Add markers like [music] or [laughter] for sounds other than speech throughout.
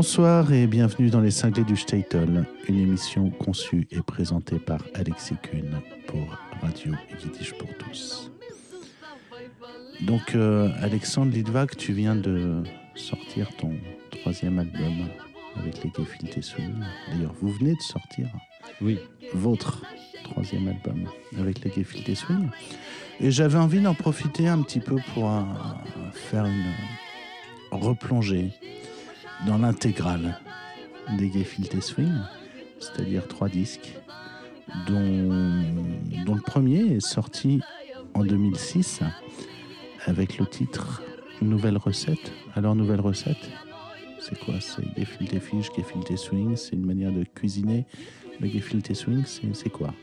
Bonsoir et bienvenue dans les cinglés du Statel, une émission conçue et présentée par Alexis Kuhn pour Radio Yiddish pour tous. Donc euh, Alexandre Lidwag, tu viens de sortir ton troisième album avec les Gefilte Swing. D'ailleurs, vous venez de sortir Oui. votre troisième album avec les Gefilte Swing. Et j'avais envie d'en profiter un petit peu pour euh, faire une replongée dans l'intégrale des Gefilte Swing, c'est-à-dire trois disques, dont, le premier est sorti en 2006 avec le titre Nouvelle recette. Alors, nouvelle recette, c'est quoi? C'est Gefilte Fish, Gefilte Swing, c'est une manière de cuisiner. Le Gefilte Swing, c'est c'est quoi?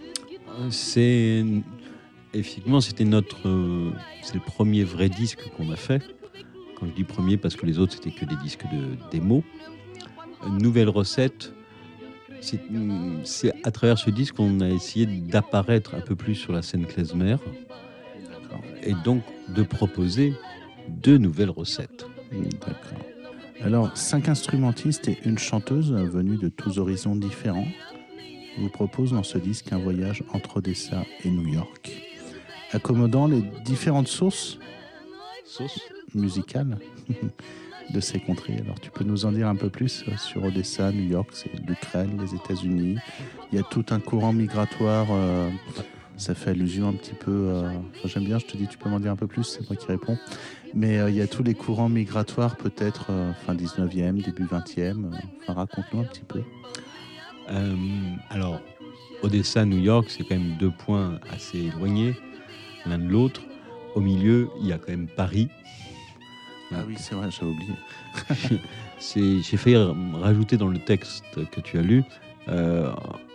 C'est effectivement c'était notre euh, c'est le premier vrai disque qu'on a fait. Quand je dis premier parce que les autres c'était que des disques de démo. Nouvelle recette. C'est à travers ce disque qu'on a essayé d'apparaître un peu plus sur la scène klezmer et donc de proposer deux nouvelles recettes. D'accord. Alors, cinq instrumentistes et une chanteuse venus de tous horizons différents vous proposent dans ce disque un voyage entre Odessa et New York, accommodant les différentes sources Sauce musicales [laughs] de ces contrées. Alors, tu peux nous en dire un peu plus euh, sur Odessa, New York, l'Ukraine, les États-Unis. Il y a tout un courant migratoire. euh, ça fait allusion un petit peu. euh, J'aime bien, je te dis, tu peux m'en dire un peu plus, c'est moi qui réponds. Mais il y a tous les courants migratoires, peut-être fin 19e, début 20e. euh, Enfin, raconte-nous un petit peu. Alors, Odessa, New York, c'est quand même deux points assez éloignés l'un de l'autre. Au milieu, il y a quand même Paris. Ah oui, c'est vrai, j'avais oublié. [laughs] J'ai failli rajouter dans le texte que tu as lu euh,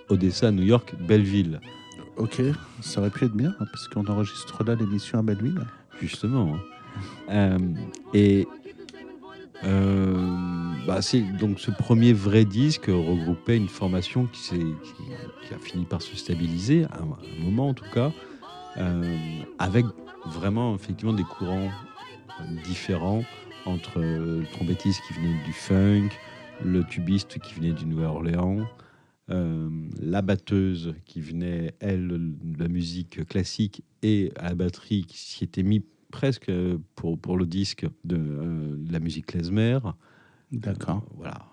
Odessa, New York, Belleville, Ok, ça aurait pu être bien, hein, parce qu'on enregistre là l'émission à Belleville. justement. hein. Euh, et euh, bah, c'est donc ce premier vrai disque regroupait une formation qui, s'est- qui, qui a fini par se stabiliser, à un, à un moment en tout cas, euh, avec vraiment effectivement des courants différents entre le trompettiste qui venait du funk, le tubiste qui venait du Nouvelle-Orléans, euh, la batteuse qui venait, elle, de la musique classique et à la batterie qui s'y était mis presque pour, pour le disque de, euh, de la musique klezmer. D'accord, Euh, voilà.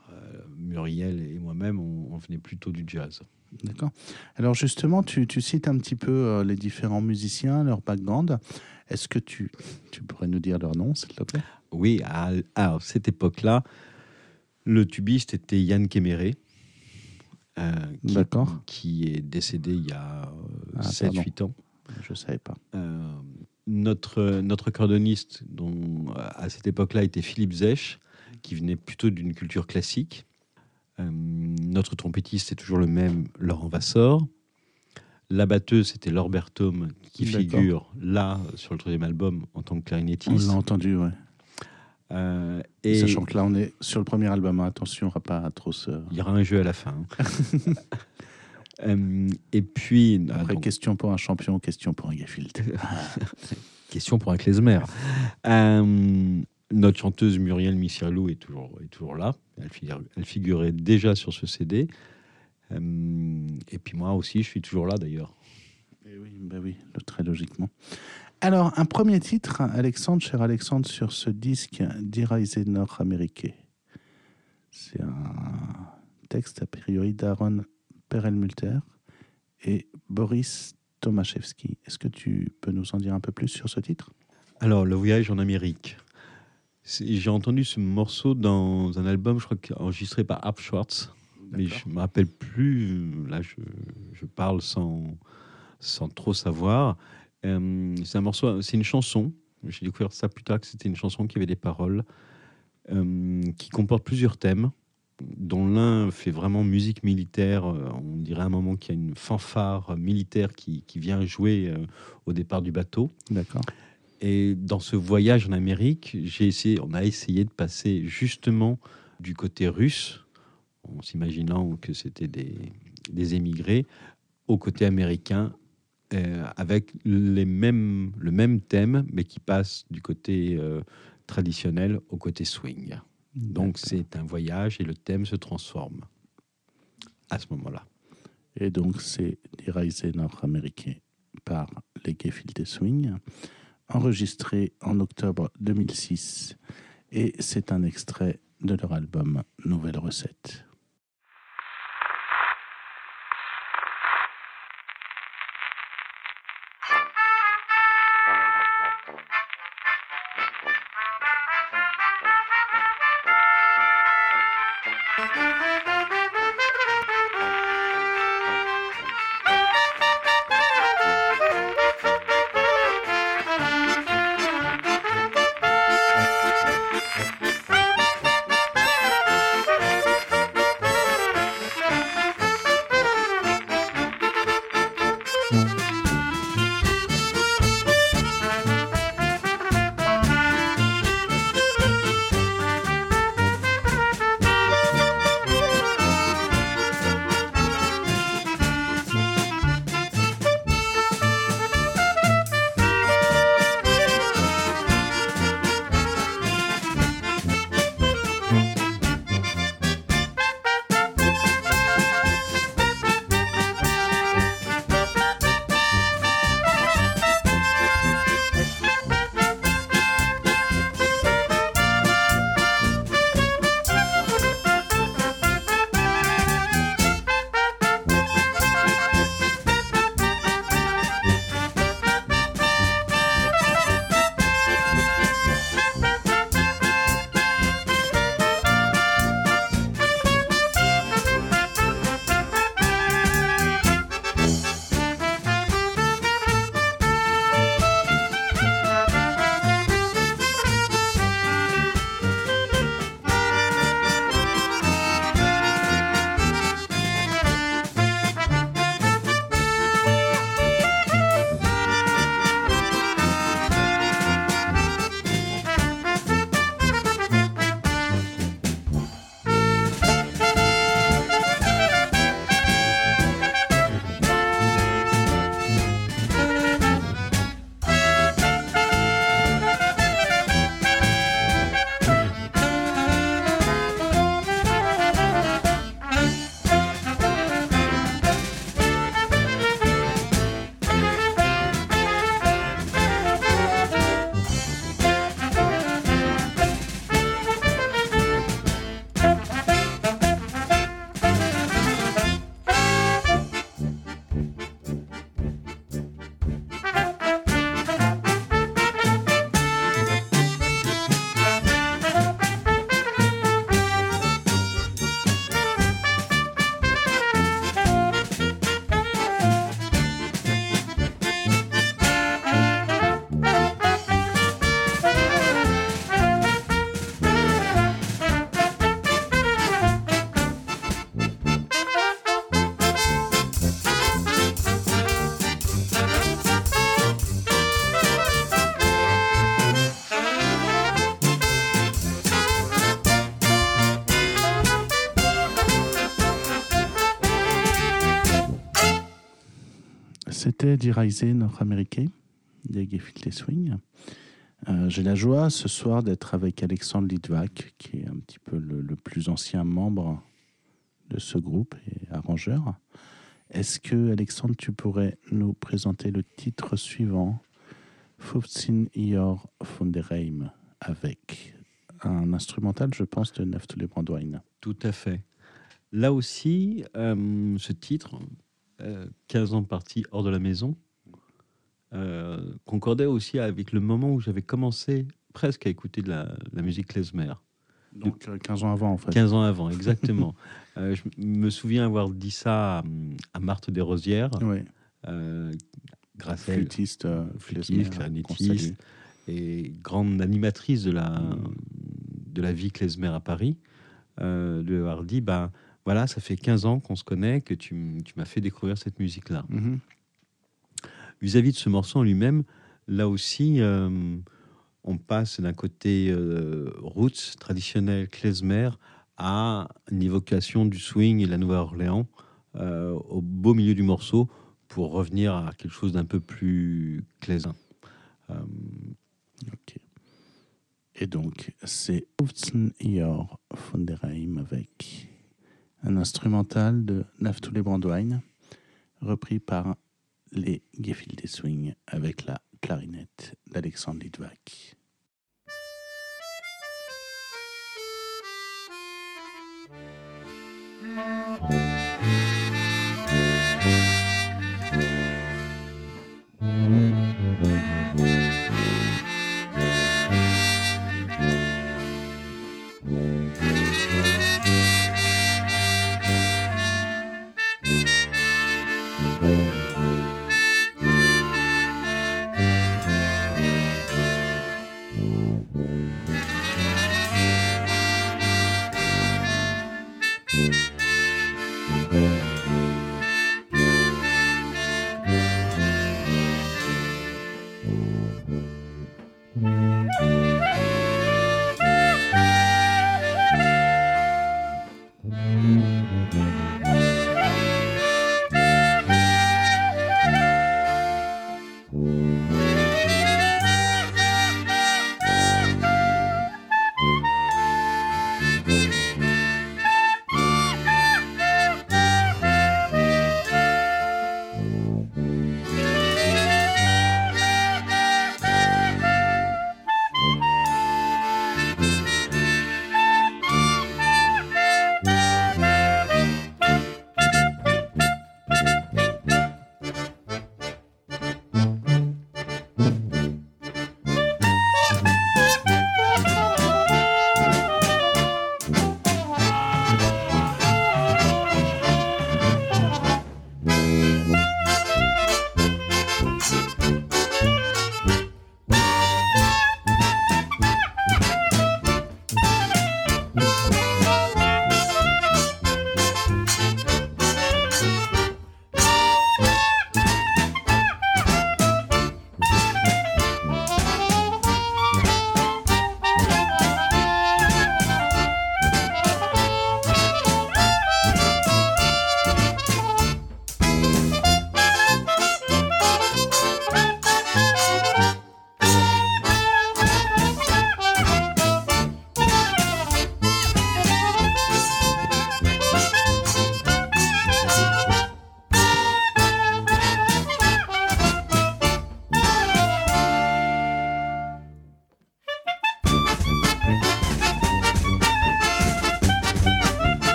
Muriel et moi-même, on, on venait plutôt du jazz. D'accord. Alors justement, tu, tu cites un petit peu euh, les différents musiciens, leur background. Est-ce que tu, tu pourrais nous dire leur nom, s'il te plaît? Oui, à, à cette époque-là, le tubiste était Yann Kéméré, euh, qui, D'accord. qui est décédé il y a Ah, 7-8 ans. Je ne savais pas. Euh, notre, notre cordoniste, dont à cette époque-là était Philippe Zech, qui venait plutôt d'une culture classique. Euh, notre trompettiste est toujours le même, Laurent Vassor. La batteuse, c'était Laure Berthaume, qui figure là, sur le troisième album, en tant que On clarinettiste. l'a entendu, ouais. Euh, et Sachant que là, on est sur le premier album. hein. Attention, on ne va pas trop se... il y aura un jeu à la fin. hein. [laughs] Euh, et puis, ah, Après, donc, question pour un champion, question pour un Gafilt. [laughs] Question pour un klezmer. Euh, notre chanteuse Muriel Missirlou est toujours, est toujours là. Elle, figure- elle figurait déjà sur ce CD. Euh, et puis moi aussi, je suis toujours là d'ailleurs. Eh oui, bah oui, très logiquement. Alors, un premier titre, Alexandre, cher Alexandre, sur ce disque d'Iraise Nord-Américain. C'est un texte, a priori, d'Aaron Perelmutter et Boris Tomaszewski. Est-ce que tu peux nous en dire un peu plus sur ce titre? Alors, le voyage en Amérique. J'ai entendu ce morceau dans un album, je crois, enregistré par Ap Schwartz. Mais je me rappelle plus. Là, je, je parle sans, sans trop savoir. Euh, c'est un morceau, c'est une chanson. J'ai découvert ça plus tard que c'était une chanson qui avait des paroles euh, qui comporte plusieurs thèmes, dont l'un fait vraiment musique militaire. Euh, On dirait à un moment qu'il y a une fanfare militaire qui, qui vient jouer euh, au départ du bateau. D'accord. Et dans ce voyage en Amérique, j'ai essayé, on a essayé de passer justement du côté russe, en s'imaginant que c'était des, des émigrés, au côté américain, euh, avec les mêmes, le même thème, mais qui passe du côté euh, traditionnel au côté swing. Donc c'est un voyage et le thème se transforme à ce moment-là. Et donc c'est Die Reise nord-américain par les Gefilte Swing, enregistré en octobre 2006. Et c'est un extrait de leur album Nouvelle Recette. C'était Die Reise nord-américain des Gefilte Swing. Euh, J'ai la joie ce soir d'être avec Alexandre Litvak, qui est un petit peu le, plus ancien membre de ce groupe et arrangeur. Est-ce que, Alexandre, tu pourrais nous présenter le titre suivant, Fufzin Ior von der Reim, avec un instrumental, je pense, de les Brandwine Tout à fait. Là aussi, euh, ce titre, 15 ans parti hors de la maison, euh, concordait aussi avec le moment où j'avais commencé presque à écouter de la, la musique klezmer. Donc 15 ans avant, en fait. 15 ans avant, [laughs] exactement. euh, je me souviens avoir dit ça à, à Marthe Desrosières, oui. euh, à flûtiste, clarinettiste et grande animatrice de la, mmh. de la vie klezmer à Paris, euh, de avoir dit, ben, voilà, ça fait 15 ans qu'on se connaît, que tu, m'as fait découvrir cette musique-là. Mmh. Vis-à-vis de ce morceau en lui-même, là aussi, euh, on passe d'un côté euh, roots traditionnel klezmer à une évocation du swing et de la Nouvelle-Orléans euh, au beau milieu du morceau pour revenir à quelque chose d'un peu plus klezmer. Ok. Et donc, c'est Ufzen Ior von der Heim avec un instrumental de Naftule Brandwein, repris par les Gefilte Swing avec la clarinette d'Alexandre Litvak.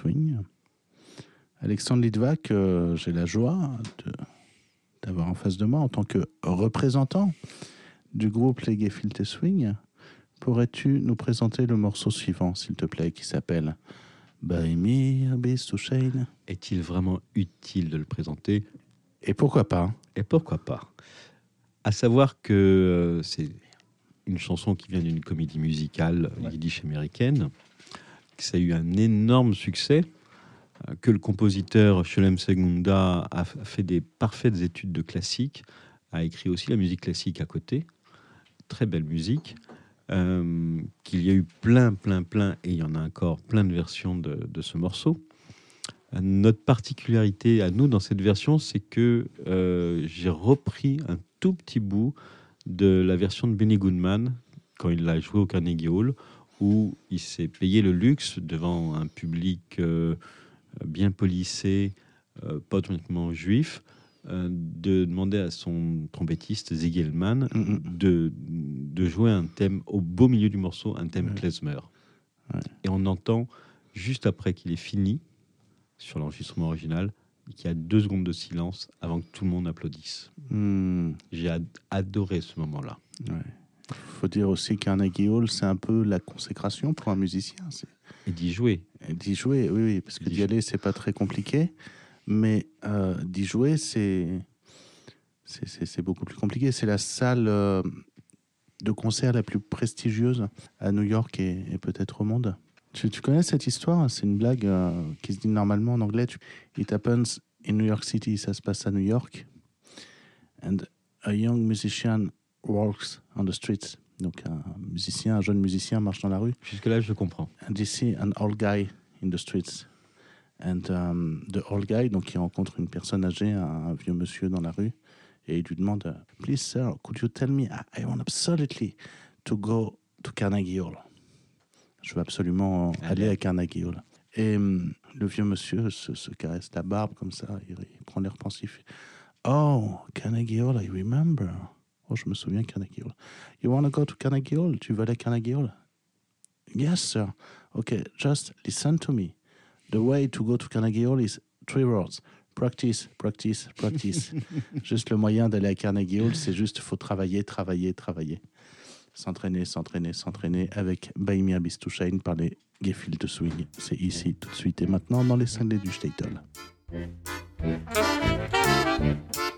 Swing. Alexandre Litvak, euh, j'ai la joie d'avoir en face de moi en tant que représentant du groupe Les Gefilte Swing. Pourrais-tu nous présenter le morceau suivant, s'il te plaît, qui s'appelle Bei mir bist du schön Est-il vraiment utile de le présenter? Et pourquoi pas? Et pourquoi pas? À savoir que euh, c'est une chanson qui vient d'une comédie musicale Ouais. yiddish américaine, que ça a eu un énorme succès, euh, que le compositeur Sholem Segunda a fait des parfaites études de classique, a écrit aussi la musique classique à côté, très belle musique, euh, qu'il y a eu plein, plein, plein, et il y en a encore plein de versions de, de ce morceau. Euh, Notre particularité à nous dans cette version, c'est que j'ai repris un tout petit bout de la version de Benny Goodman quand il l'a joué au Carnegie Hall, où il s'est payé le luxe devant un public euh, bien polissé, euh, pas uniquement juif, euh, de demander à son trompettiste Ziggy Hellman Mhm. de, de jouer un thème au beau milieu du morceau, un thème Ouais. klezmer. Ouais. Et on entend juste après qu'il est fini sur l'enregistrement original qu'il y a deux secondes de silence avant que tout le monde applaudisse. J'ai ad- adoré ce moment-là. ouais. Faut dire aussi Carnegie Hall, c'est un peu la consécration pour un musicien. Et d'y jouer. et D'y jouer, oui, oui, parce que D'y aller, c'est pas très compliqué. Mais euh, d'y jouer, c'est c'est- c'est c'est beaucoup plus compliqué. C'est la salle euh, de concert la plus prestigieuse à New York et, et peut-être au monde. Tu, tu connais cette histoire? C'est une blague euh, qui se dit normalement en anglais. tu- It happens in New York City. Ça se passe à New York. And a young musician walks on the streets. Donc un musicien, un jeune musicien marche dans la rue. Jusque-là, je comprends. and they see an old guy in the streets. And um, the old guy, donc il rencontre une personne âgée, un, un vieux monsieur dans la rue, et il lui demande Please, sir, could you tell me I, I want absolutely to go to Carnegie Hall. Je veux absolument Aller. aller à Carnegie Hall. Et hum, le vieux monsieur se, se caresse la barbe comme ça, il, il prend l'air pensif. Oh, Carnegie Hall, I remember. Oh, je me souviens Carnegie Hall. You want to go to Carnegie Hall? Tu veux aller à Carnegie Hall? Yes, sir. Okay, just listen to me. The way to go to Carnegie Hall is three words. Practice, practice, practice. [laughs] juste le moyen d'aller à Carnegie Hall, c'est juste faut travailler, travailler, travailler. S'entraîner, s'entraîner, s'entraîner avec Baimia Bistouchain par les Gefilte Swing. C'est ici, tout de suite et maintenant dans les cinglés du Statel.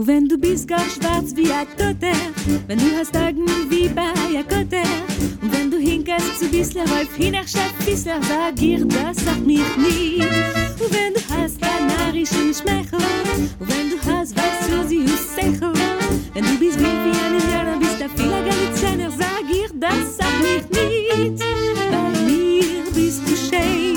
Und wenn du bist gar schwarz wie ein Toter, wenn du hast Augen wie bei ein Kotter, und wenn du hinkast zu bissler Wolf hinachschaft bissler, sag ihr, das mich nicht. Und wenn du hast ein narischen Schmeichel, und wenn du hast weiß und Sechel, wenn du bist wie ein Indianer, bist ein vieler Galiziner, sag ihr, das sag mich nicht. Bei mir bist du schön,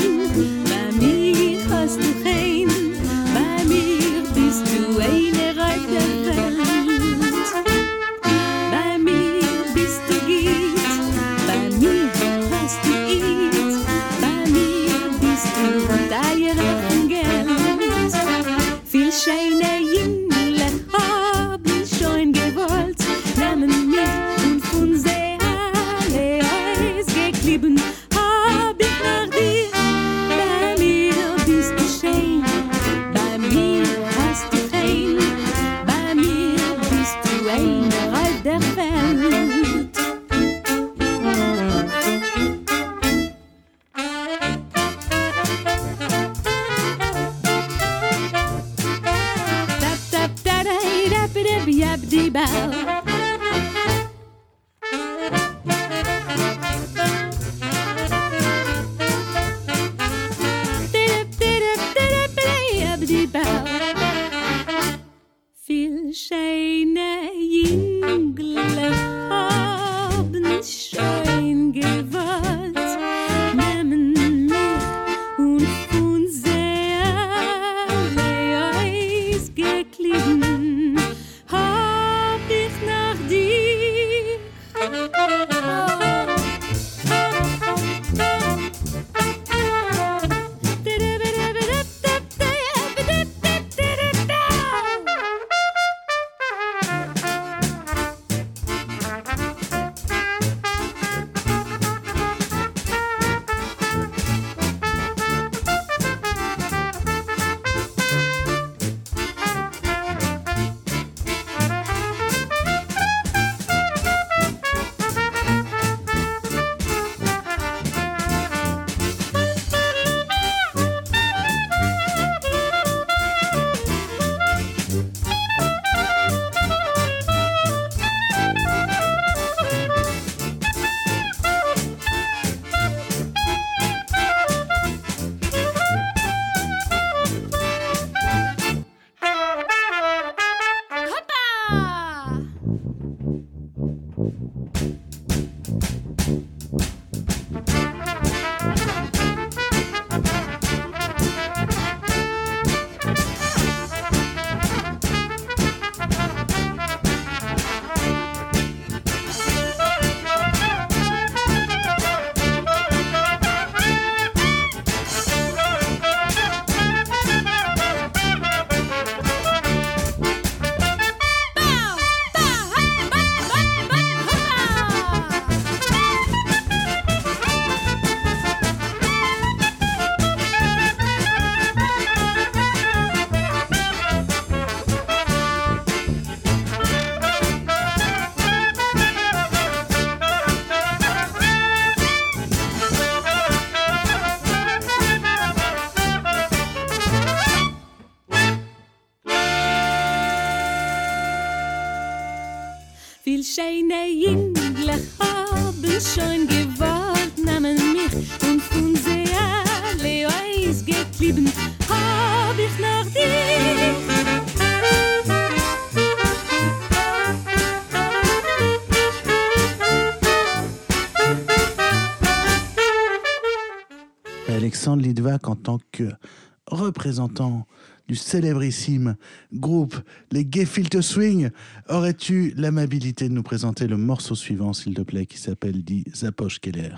représentant du célébrissime groupe Les Gefilte Swing, aurais-tu l'amabilité de nous présenter le morceau suivant, s'il te plaît, qui s'appelle dit Zapoche Keller?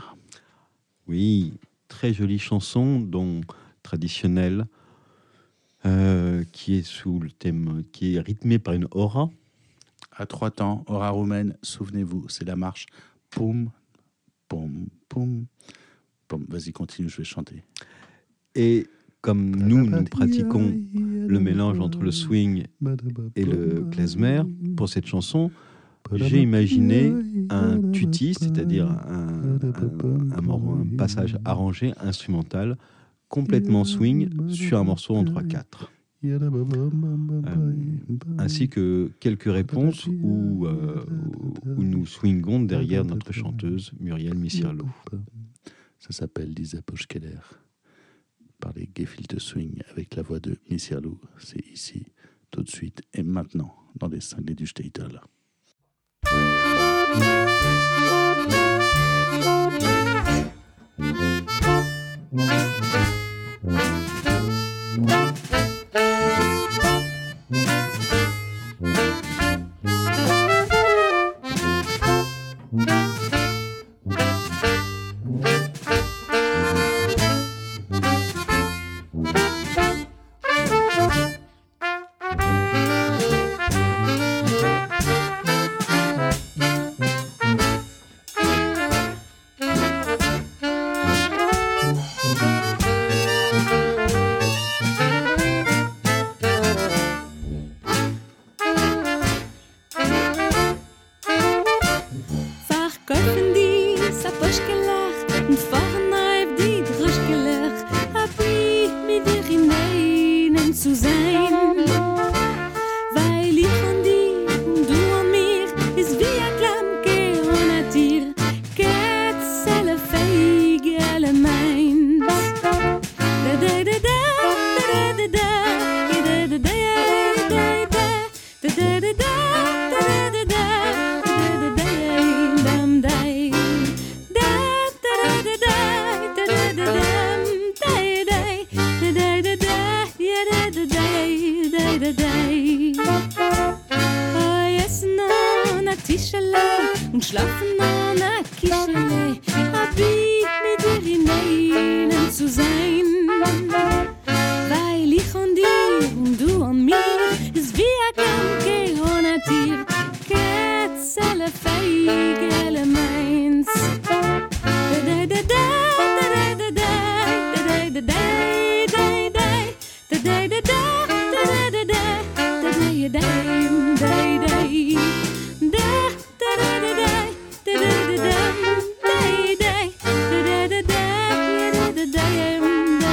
Oui, très jolie chanson, dont traditionnelle, euh, qui est sous le thème, qui est rythmée par une aura. À trois temps, aura roumaine, souvenez-vous, c'est la marche. Poum, poum, poum. poum. Vas-y, continue, je vais chanter. Et comme nous, nous pratiquons le mélange entre le swing et le klezmer. Pour cette chanson, j'ai imaginé un tutti, c'est-à-dire un, un- un mor- un passage arrangé instrumental complètement swing sur un morceau en 3-4. ainsi que quelques réponses où, euh, où nous swingons derrière notre chanteuse Muriel Missirlo. Ça s'appelle Die Zapoche Keller par les Gefilte Swing avec la voix de Missirlou. C'est ici, tout de suite et maintenant, dans les cinglés du Statel.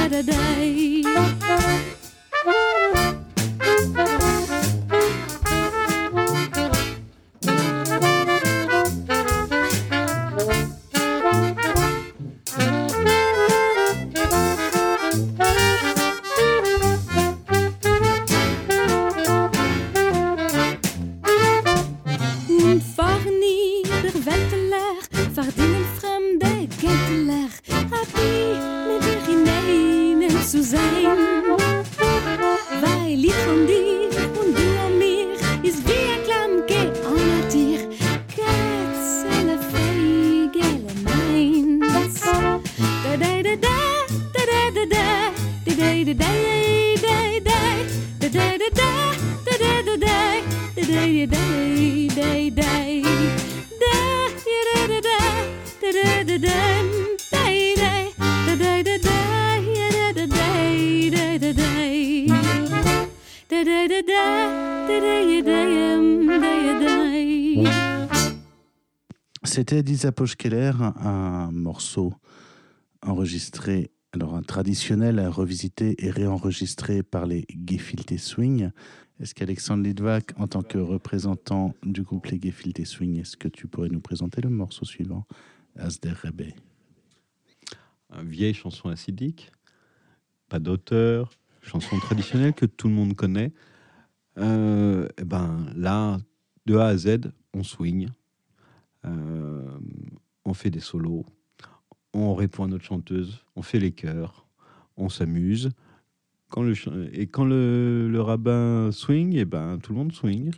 Saturday. C'était Disapoche Keller, un morceau enregistré, alors un traditionnel revisité et réenregistré par les Gefilte Swing. Est-ce qu'Alexandre Lidvac, en tant que représentant du groupe Les Gefilte Swing, est-ce que tu pourrais nous présenter le morceau suivant, Asder Rebe Une vieille chanson acidique, pas d'auteur, chanson traditionnelle que tout le monde connaît. Euh, eh ben là, de A à Z, on swing, euh, on fait des solos, on répond à notre chanteuse, on fait les chœurs, on s'amuse. Quand le, ch- et quand le, le rabbin swing, et ben tout le monde swing.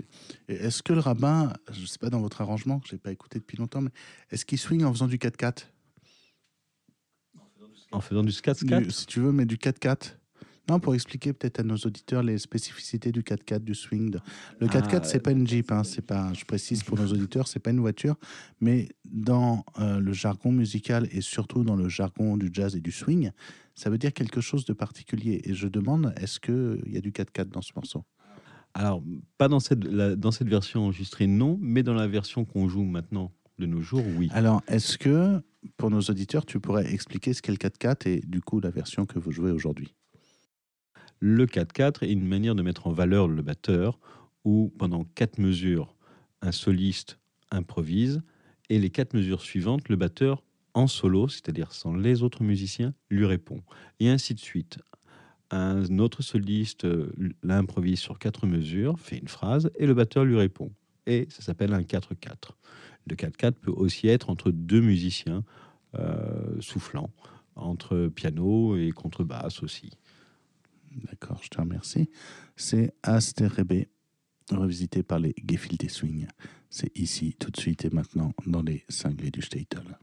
Est-ce que le rabbin, je ne sais pas dans votre arrangement, que je n'ai pas écouté depuis longtemps, mais est-ce qu'il swing en faisant du 4-4 En faisant du scat Du- Si tu veux, mais du 4-4 non, pour expliquer peut-être à nos auditeurs les spécificités du 4x4, du swing. de- Le 4x4, Ah, c'est pas une Jeep, hein, c'est pas, je précise pour nos [laughs] auditeurs, c'est pas une voiture, mais dans euh, le jargon musical et surtout dans le jargon du jazz et du swing, ça veut dire quelque chose de particulier. Et je demande, est-ce qu'il y a du 4x4 dans ce morceau? Alors, pas dans cette, la- dans cette version enregistrée, non, mais dans la version qu'on joue maintenant de nos jours, oui. Alors, est-ce que, pour nos auditeurs, tu pourrais expliquer ce qu'est le 4x4 et du coup la version que vous jouez aujourd'hui? Le 4-4 est une manière de mettre en valeur le batteur où, pendant quatre mesures, un soliste improvise et les quatre mesures suivantes, le batteur, en solo, c'est-à-dire sans les autres musiciens, lui répond. Et ainsi de suite. Un autre soliste euh, l'improvise sur quatre mesures, fait une phrase et le batteur lui répond. Et ça s'appelle un 4-4. Le 4-4 peut aussi être entre deux musiciens euh, soufflant, entre piano et contrebasse aussi. D'accord, je te remercie. C'est Asterebe, revisité par les Gefilte Swing. C'est ici, tout de suite et maintenant, dans les cinglés du Statel.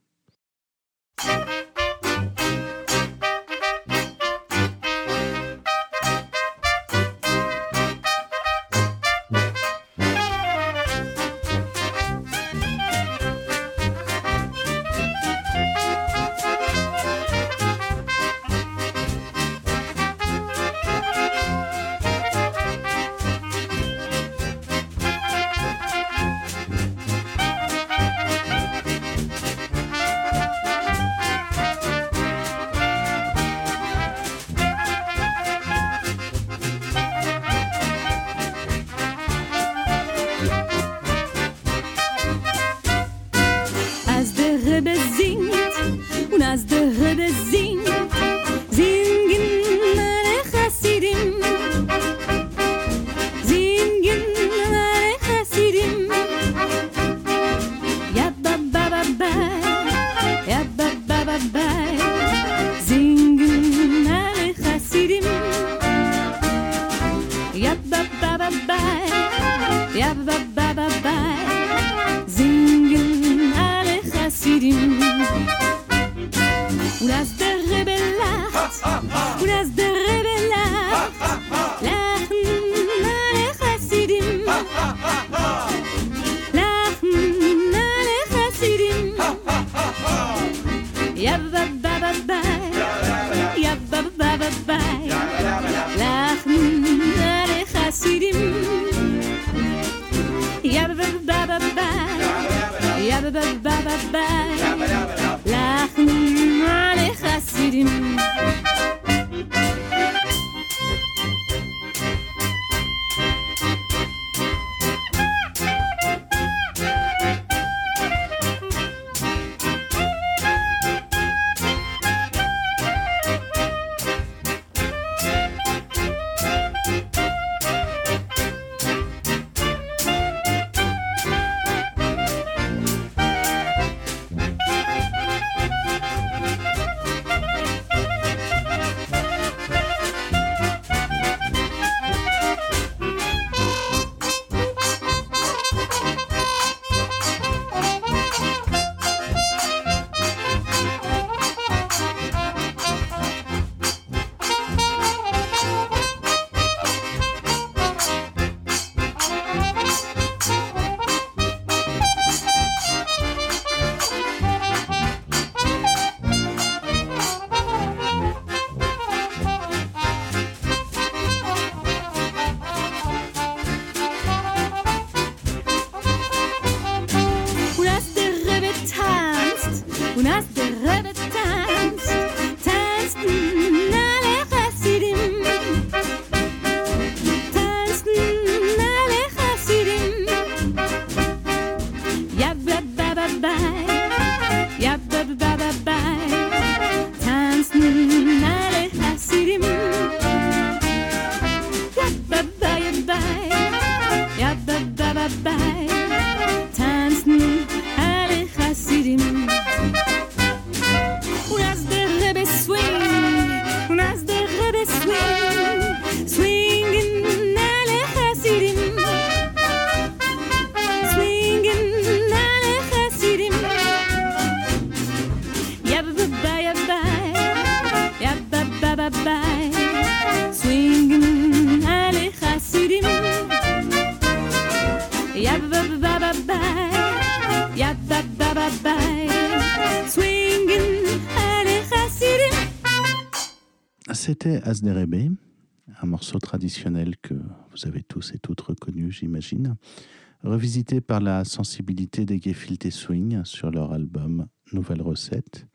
Revisité par la sensibilité des Gefilte Swing sur leur album Nouvelle Recette,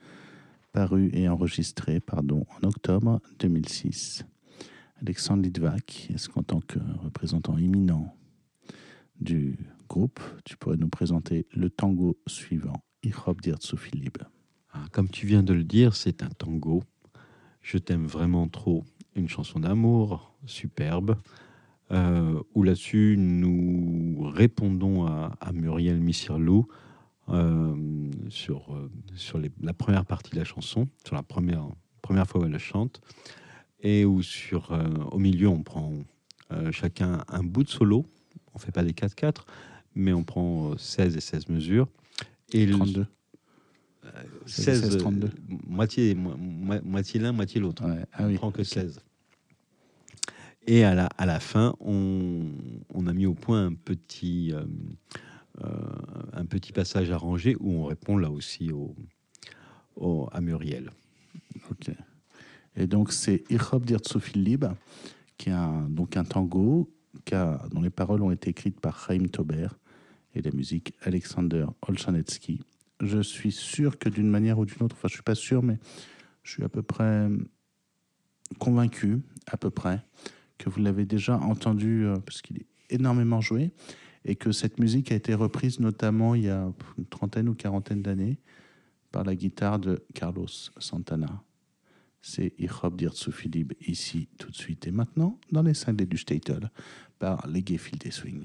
paru et enregistré pardon, en octobre 2006. Alexandre Litvak, est-ce qu'en tant que représentant imminent du groupe, tu pourrais nous présenter le tango suivant, Liebe Ah, Comme tu viens de le dire, c'est un tango. Je t'aime vraiment trop. Une chanson d'amour superbe. Euh, où là-dessus nous répondons à, à Muriel Missirlou euh, sur, euh, sur les- la première partie de la chanson, sur la première, première fois où elle la chante, et où sur, euh, au milieu on prend euh, chacun un bout de solo. On fait pas des 4-4, mais on prend euh, 16 et 16 mesures. Et le- 32. 16, 16, euh, 32. moitié, mo- mo- moitié l'un, moitié l'autre. Ouais. Ah on oui. prend que ok. 16. Et à la, à la fin, on, on a mis au point un petit, euh, euh, un petit passage arrangé où on répond là aussi au, à Muriel. Ok. Et donc c'est Ich hab dir zu viel Liebe, qui est un, donc un tango qui dont les paroles ont été écrites par Chaim Tauber et la musique Alexander Olchanetsky. Je suis sûr que d'une manière ou d'une autre, enfin je suis pas sûr, mais je suis à peu près convaincu, à peu près, que vous l'avez déjà entendu euh, parce qu'il est énormément joué et que cette musique a été reprise notamment il y a une trentaine ou quarantaine d'années par la guitare de Carlos Santana. C'est Ich hab dir zu viel Liebe ici, tout de suite et maintenant, dans les cinglés du Statel, par les Gefilte Swing.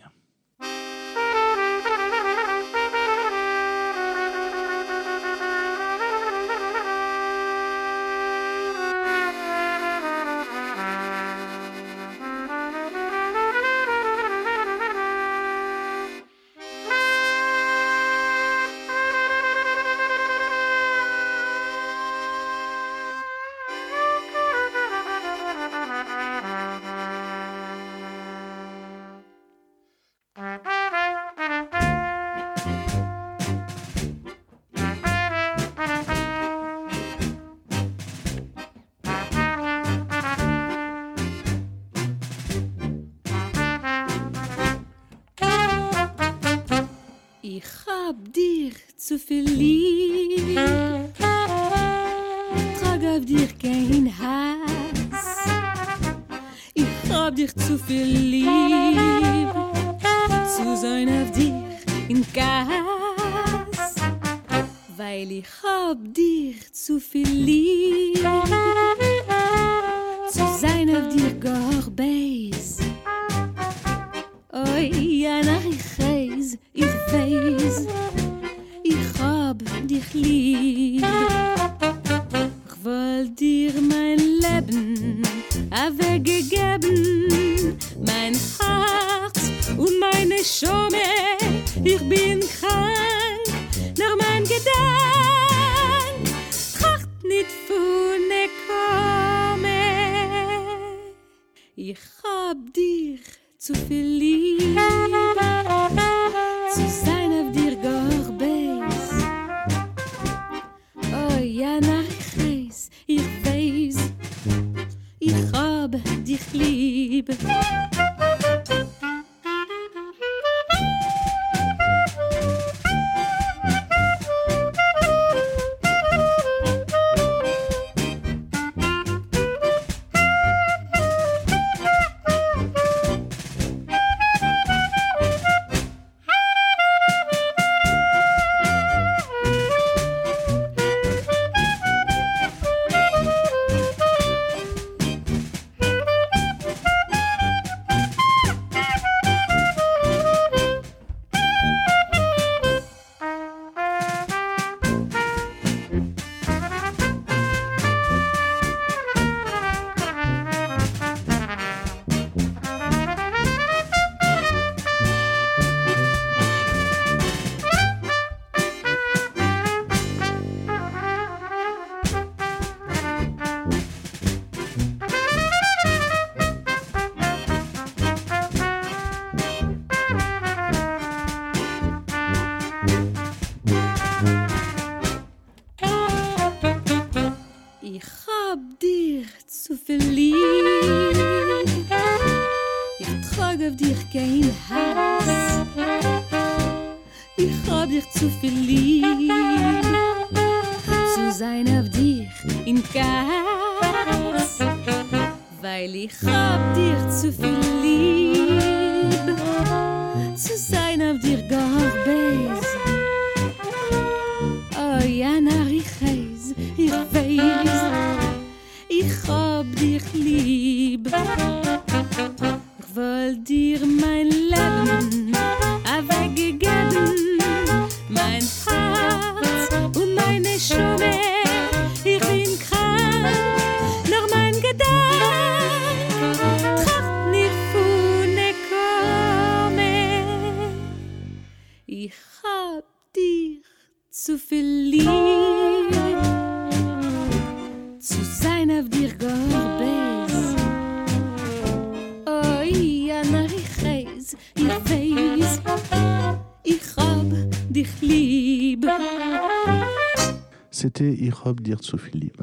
Irob Dir Philippe,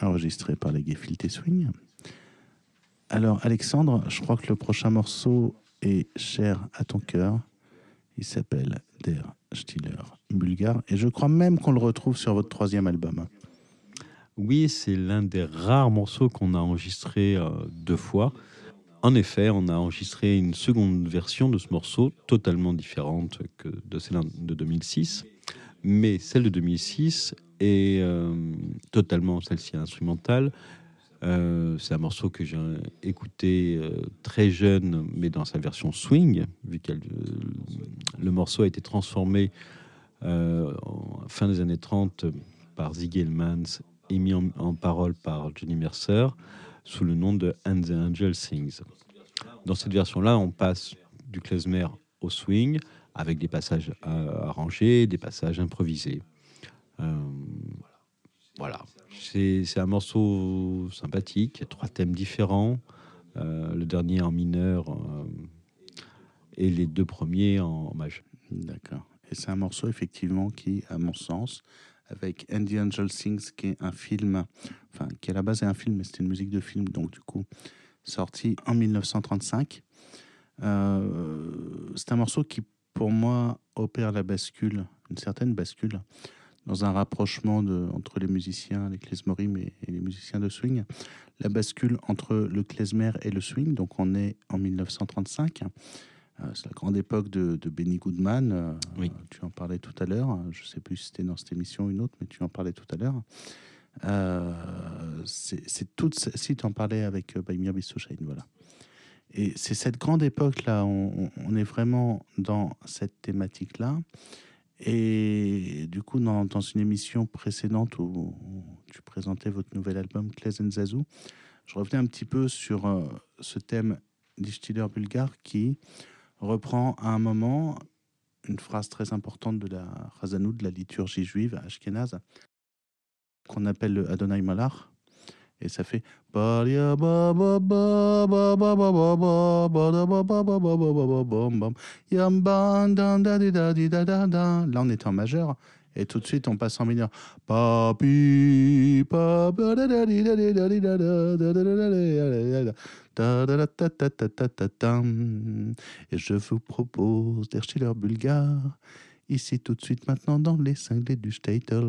enregistré par les Gefilte Swing. Alors, Alexandre, je crois que le prochain morceau est cher à ton cœur. Il s'appelle Der Stiller Bulgare et je crois même qu'on le retrouve sur votre troisième album. Oui, c'est l'un des rares morceaux qu'on a enregistré euh, deux fois. En effet, on a enregistré une seconde version de ce morceau, totalement différente de celle de 2006. Mais celle de 2006 est euh, totalement celle-ci instrumentale. Euh, c'est un morceau que j'ai écouté euh, très jeune, mais dans sa version swing, vu que le morceau a été transformé en fin des années 30 par Ziggy Elmans et mis en, parole par Johnny Mercer sous le nom de And the Angel Sings. Dans cette version-là, on passe du klezmer au swing avec des passages arrangés, des passages improvisés. Euh, voilà, c'est un morceau sympathique, il y a trois thèmes différents. Euh, le dernier en mineur euh, et les deux premiers en majeur. D'accord. Et c'est un morceau, effectivement, qui, à mon sens, avec Andy Angel Sings, qui est un film, enfin, qui à la base est un film, mais c'était une musique de film, donc du coup, sorti en 1935. Euh, c'est un morceau qui, pour moi, opère la bascule, une certaine bascule, dans un rapprochement de, entre les musiciens, les klezmorim et, et les musiciens de swing. La bascule entre le klezmer et le swing, donc on est en 1935. Euh, c'est la grande époque de, de Benny Goodman. euh, Oui. Tu en parlais tout à l'heure. Je ne sais plus si c'était dans cette émission ou une autre, mais tu en parlais tout à l'heure. Euh, c'est toute. Si tu en parlais avec Baimir Bissouchain, voilà. Et c'est cette grande époque-là. On est vraiment dans cette thématique-là. Et du coup, dans, une émission précédente où tu présentais votre nouvel album, Klezen Zazu, je revenais un petit peu sur euh, ce thème du Stiller bulgare qui reprend à un moment une phrase très importante de la Razanou, de la liturgie juive ashkénaze, qu'on appelle le Adonai Malach. Et ça fait Là, on était en majeur. Et tout de suite, on passe en mineur. Et je vous propose Der bulgare. Ici, tout de suite, maintenant, dans les cinglés du Statel.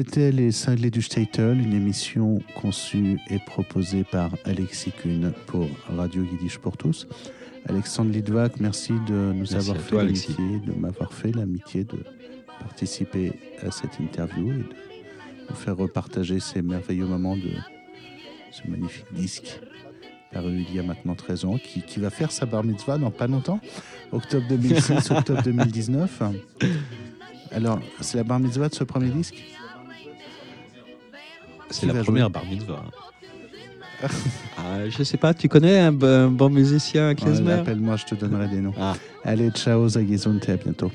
C'était Les Cinglés du Statel, une émission conçue et proposée par Alexis Kuhn pour Radio Yiddish pour tous. Alexandre Lidvac, merci de nous avoir fait l'amitié, de m'avoir fait l'amitié de participer à cette interview et de nous faire repartager ces merveilleux moments de ce magnifique disque paru il y a maintenant 13 ans, qui, qui, va faire sa bar mitzvah dans pas longtemps, octobre 2006, [laughs] octobre 2019. Alors, c'est la bar mitzvah de ce premier disque? C'est la première jouer bar mitzvah. [laughs] ah, je sais pas, tu connais un, bon musicien à Klezmer? Appelle-moi, je te donnerai des noms. Ah. Allez, ciao, Zagizunte, à bientôt.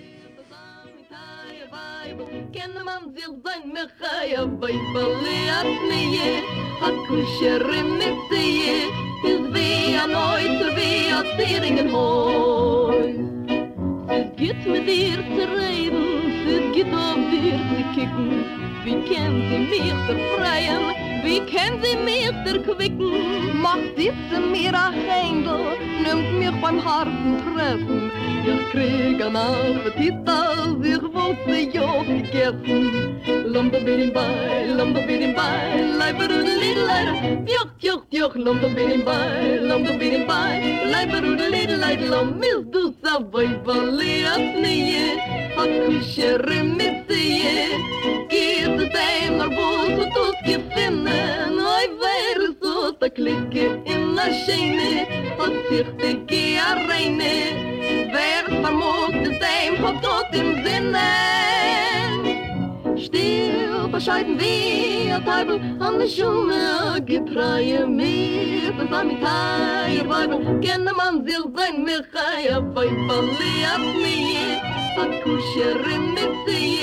Git mit dir zu reden, es git dir kicken. Wie kennt sie mich zu freien, wie kennt sie mich zu quicken? Macht sitze mir a Händel, nimmt mich beim harten Treffen. wir kriegen Appetit, als ich wollte Job gegessen. Lomba bei, lomba bei, leiber und lidleid, joch, joch, joch, lomba bei, lomba bei, leiber und lidleid, lom, mis du savoi, vali atnie, hakushere mitzie, geht dein arbut, und tut gefinnen, oi, in a schene, hat sich reine, man muss des dem von tot im Sinnen. Still verscheiden wir, a Teufel, an de Schumme, a Gepreie mir, von seinem Teil, a Weibel, kenne man sich sein, mir kei, a Weibel, liat mir, a Kuscherin mit sie,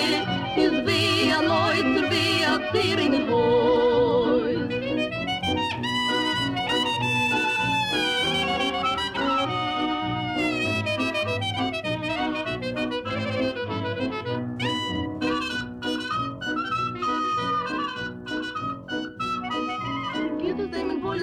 is wie a Neuzer, wie a Zier in den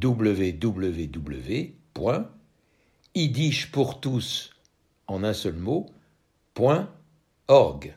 www.idishpourtous en un seul mot, .org.